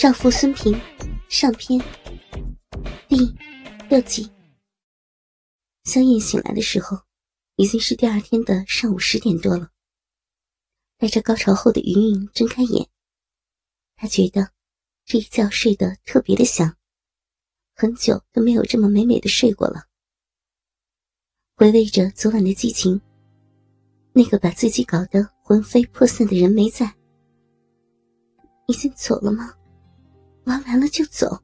少妇孙平上篇第六集。萧燕醒来的时候，已经是第二天的上午十点多了。带着高潮后的余韵睁开眼，她觉得这一觉睡得特别的香，很久都没有这么美美的睡过了。回味着昨晚的激情，那个把自己搞得魂飞魄散的人没在，已经走了吗？玩完了就走，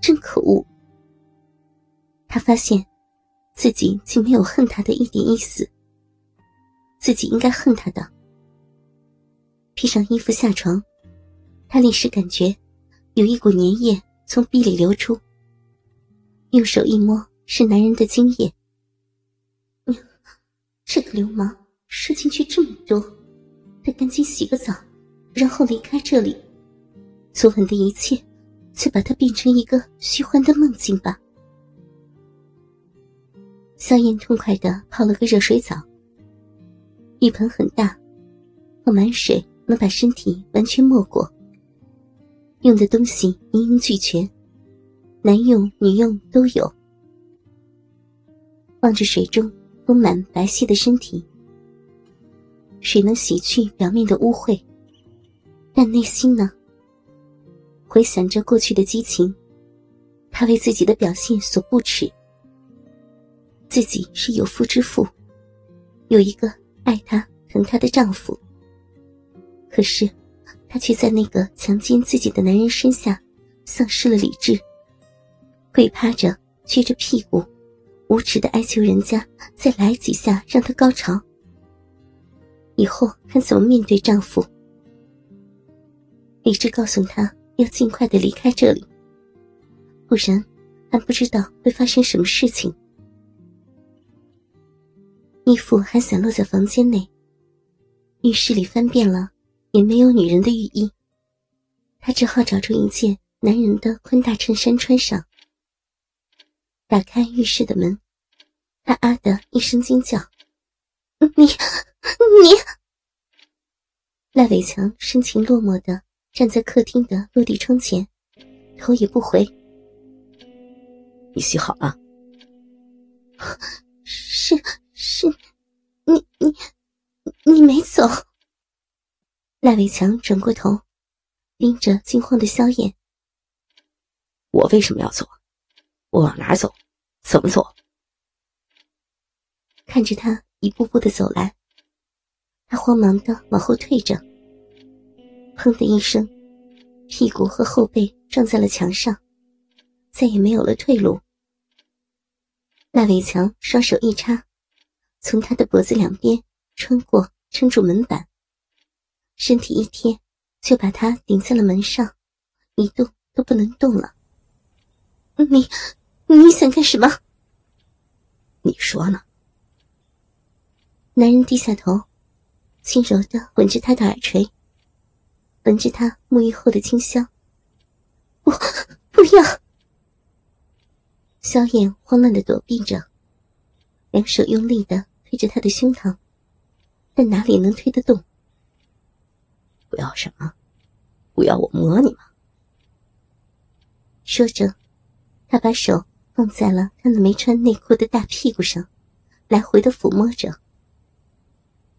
真可恶！他发现自己竟没有恨他的一点意思，自己应该恨他的。披上衣服下床，他立时感觉有一股粘液从壁里流出，用手一摸，是男人的精液。这个流氓射进去这么多，得赶紧洗个澡，然后离开这里。昨晚的一切，就把它变成一个虚幻的梦境吧。萧燕痛快的泡了个热水澡，浴盆很大，放满水能把身体完全没过。用的东西一应俱全，男用女用都有。望着水中丰满白皙的身体，水能洗去表面的污秽，但内心呢？回想着过去的激情，他为自己的表现所不耻。自己是有夫之妇，有一个爱她、疼她的丈夫。可是，她却在那个强奸自己的男人身下，丧失了理智，跪趴着，撅着屁股，无耻的哀求人家再来几下，让她高潮。以后看怎么面对丈夫。理智告诉她。要尽快的离开这里，不然还不知道会发生什么事情。衣服还散落在房间内，浴室里翻遍了也没有女人的浴衣，他只好找出一件男人的宽大衬衫穿上。打开浴室的门，他啊的一声惊叫：“你，你！”赖伟强深情落寞的。站在客厅的落地窗前，头也不回。你洗好了？是是，你你你没走。赖伟强转过头，盯着惊慌的萧炎。我为什么要走？我往哪走？怎么走？看着他一步步的走来，他慌忙的往后退着。砰的一声，屁股和后背撞在了墙上，再也没有了退路。赖伟强双手一插，从他的脖子两边穿过，撑住门板，身体一贴，就把他顶在了门上，一动都不能动了。你，你想干什么？你说呢？男人低下头，轻柔的吻着他的耳垂。闻着他沐浴后的清香，不，不要！萧燕慌乱的躲避着，两手用力的推着他的胸膛，但哪里能推得动？不要什么？不要我摸你吗？说着，他把手放在了他那没穿内裤的大屁股上，来回的抚摸着，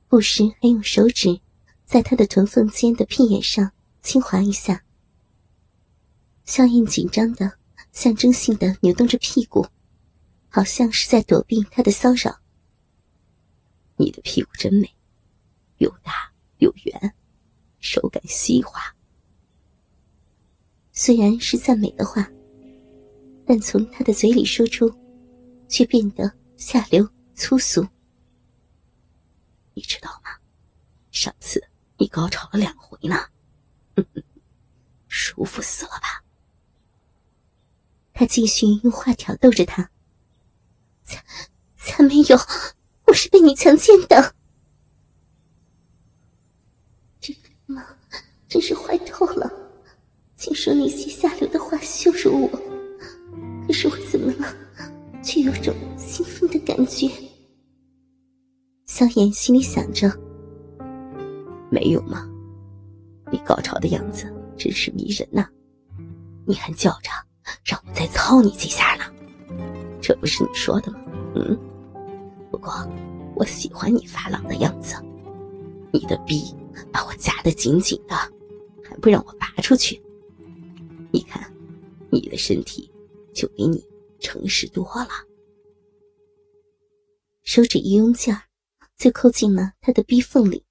不时还用手指。在他的臀缝间的屁眼上轻划一下，肖燕紧张的、象征性的扭动着屁股，好像是在躲避他的骚扰。你的屁股真美，又大又圆，手感细滑。虽然是赞美的话，但从他的嘴里说出，却变得下流粗俗。你知道吗？上次。你高潮了两回呢，舒服死了吧？他继续用话挑逗着他。才才没有，我是被你强奸的。这个妈真是坏透了，竟说那些下流的话羞辱我。可是我怎么了，却有种兴奋的感觉？萧炎心里想着。没有吗？你高潮的样子真是迷人呐！你还叫着让我再操你几下呢，这不是你说的吗？嗯，不过我喜欢你发廊的样子，你的逼把我夹得紧紧的，还不让我拔出去。你看，你的身体就比你诚实多了。手指一用劲儿，就扣进了他的逼缝里，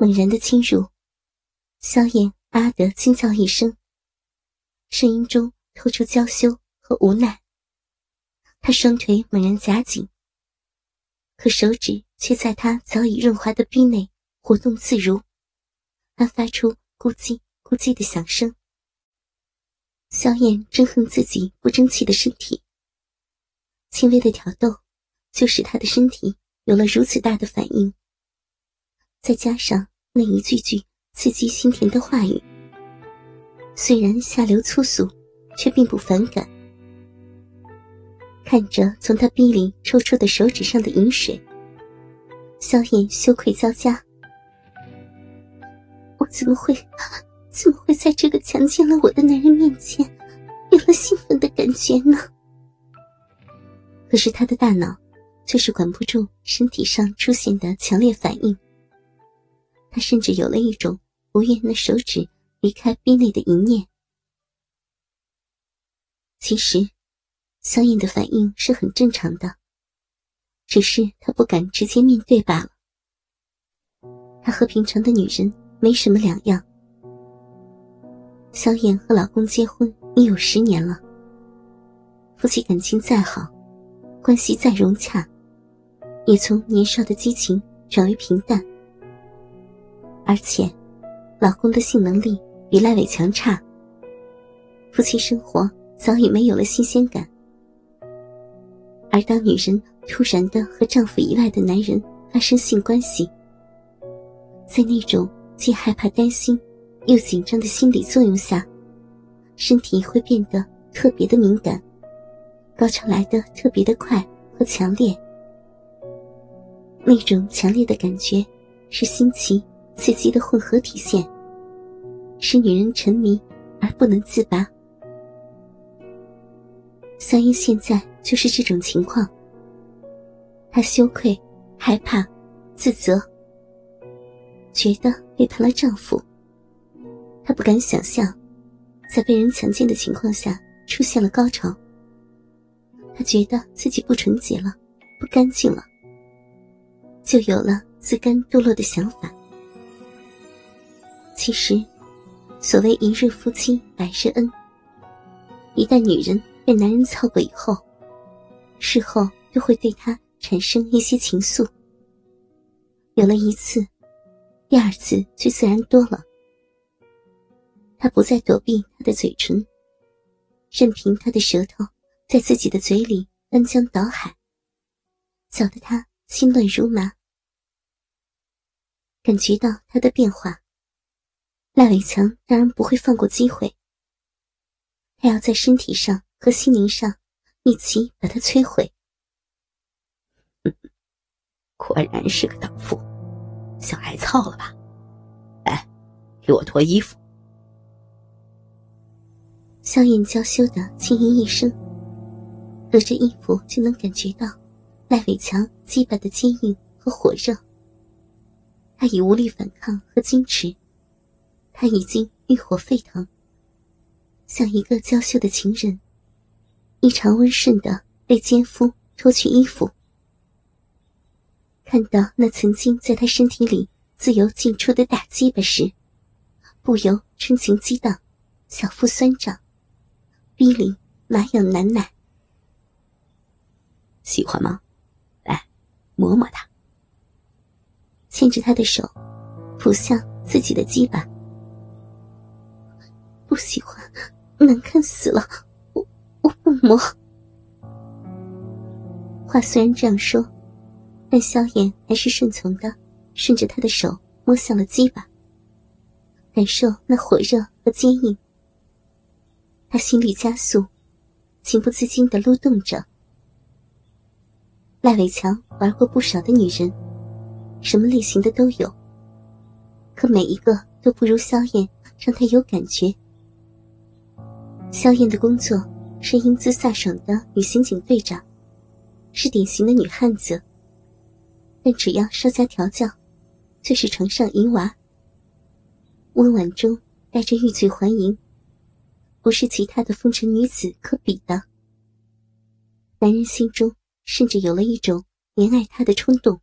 猛然的侵入。萧燕啊的惊叫一声，声音中透出娇羞和无奈。他双腿猛然夹紧，可手指却在他早已润滑的臂内活动自如，还发出咕叽咕叽的响声。萧燕憎恨自己不争气的身体，轻微的挑逗就使他的身体有了如此大的反应，再加上那一句句。刺激心田的话语，虽然下流粗俗，却并不反感。看着从他逼里抽出的手指上的饮水，萧炎羞愧交加。我怎么会，怎么会在这个强奸了我的男人面前，有了兴奋的感觉呢？可是他的大脑，却是管不住身体上出现的强烈反应。甚至有了一种。不愿那手指离开逼内的一念。其实，萧燕的反应是很正常的，只是她不敢直接面对罢了。她和平常的女人没什么两样。萧燕和老公结婚已有十年了，夫妻感情再好，关系再融洽，也从年少的激情转为平淡，而且。老公的性能力比赖伟强差，夫妻生活早已没有了新鲜感。而当女人突然的和丈夫以外的男人发生性关系，在那种既害怕、担心又紧张的心理作用下，身体会变得特别的敏感，高潮来的特别的快和强烈。那种强烈的感觉是新奇。刺激的混合体现，使女人沉迷而不能自拔。三英现在就是这种情况。她羞愧、害怕、自责，觉得背叛了丈夫。她不敢想象，在被人强奸的情况下出现了高潮。她觉得自己不纯洁了，不干净了，就有了自甘堕落的想法。其实，所谓一日夫妻百日恩。一旦女人被男人操过以后，事后又会对他产生一些情愫。有了一次，第二次就自然多了。他不再躲避他的嘴唇，任凭他的舌头在自己的嘴里翻江倒海，搅得他心乱如麻。感觉到他的变化。赖伟强当然不会放过机会，他要在身体上和心灵上一起把他摧毁。嗯果然是个荡妇，想挨操了吧？来，给我脱衣服。萧燕娇羞的轻吟一声，隔着衣服就能感觉到赖伟强鸡巴的坚硬和火热。他已无力反抗和矜持。他已经欲火沸腾，像一个娇羞的情人，异常温顺的被奸夫脱去衣服。看到那曾经在他身体里自由进出的大鸡巴时，不由春情激荡，小腹酸胀，逼里麻痒难耐。喜欢吗？来，摸摸他。牵着他的手，扑向自己的鸡巴。不喜欢，难看死了！我我不摸。话虽然这样说，但萧炎还是顺从的，顺着他的手摸向了鸡巴，感受那火热和坚硬。他心率加速，情不自禁的撸动着。赖伟强玩过不少的女人，什么类型的都有，可每一个都不如萧炎。让他有感觉。萧燕的工作是英姿飒爽的女刑警队长，是典型的女汉子。但只要稍加调教，就是床上淫娃。温婉中带着欲拒还迎，不是其他的风尘女子可比的。男人心中甚至有了一种怜爱她的冲动。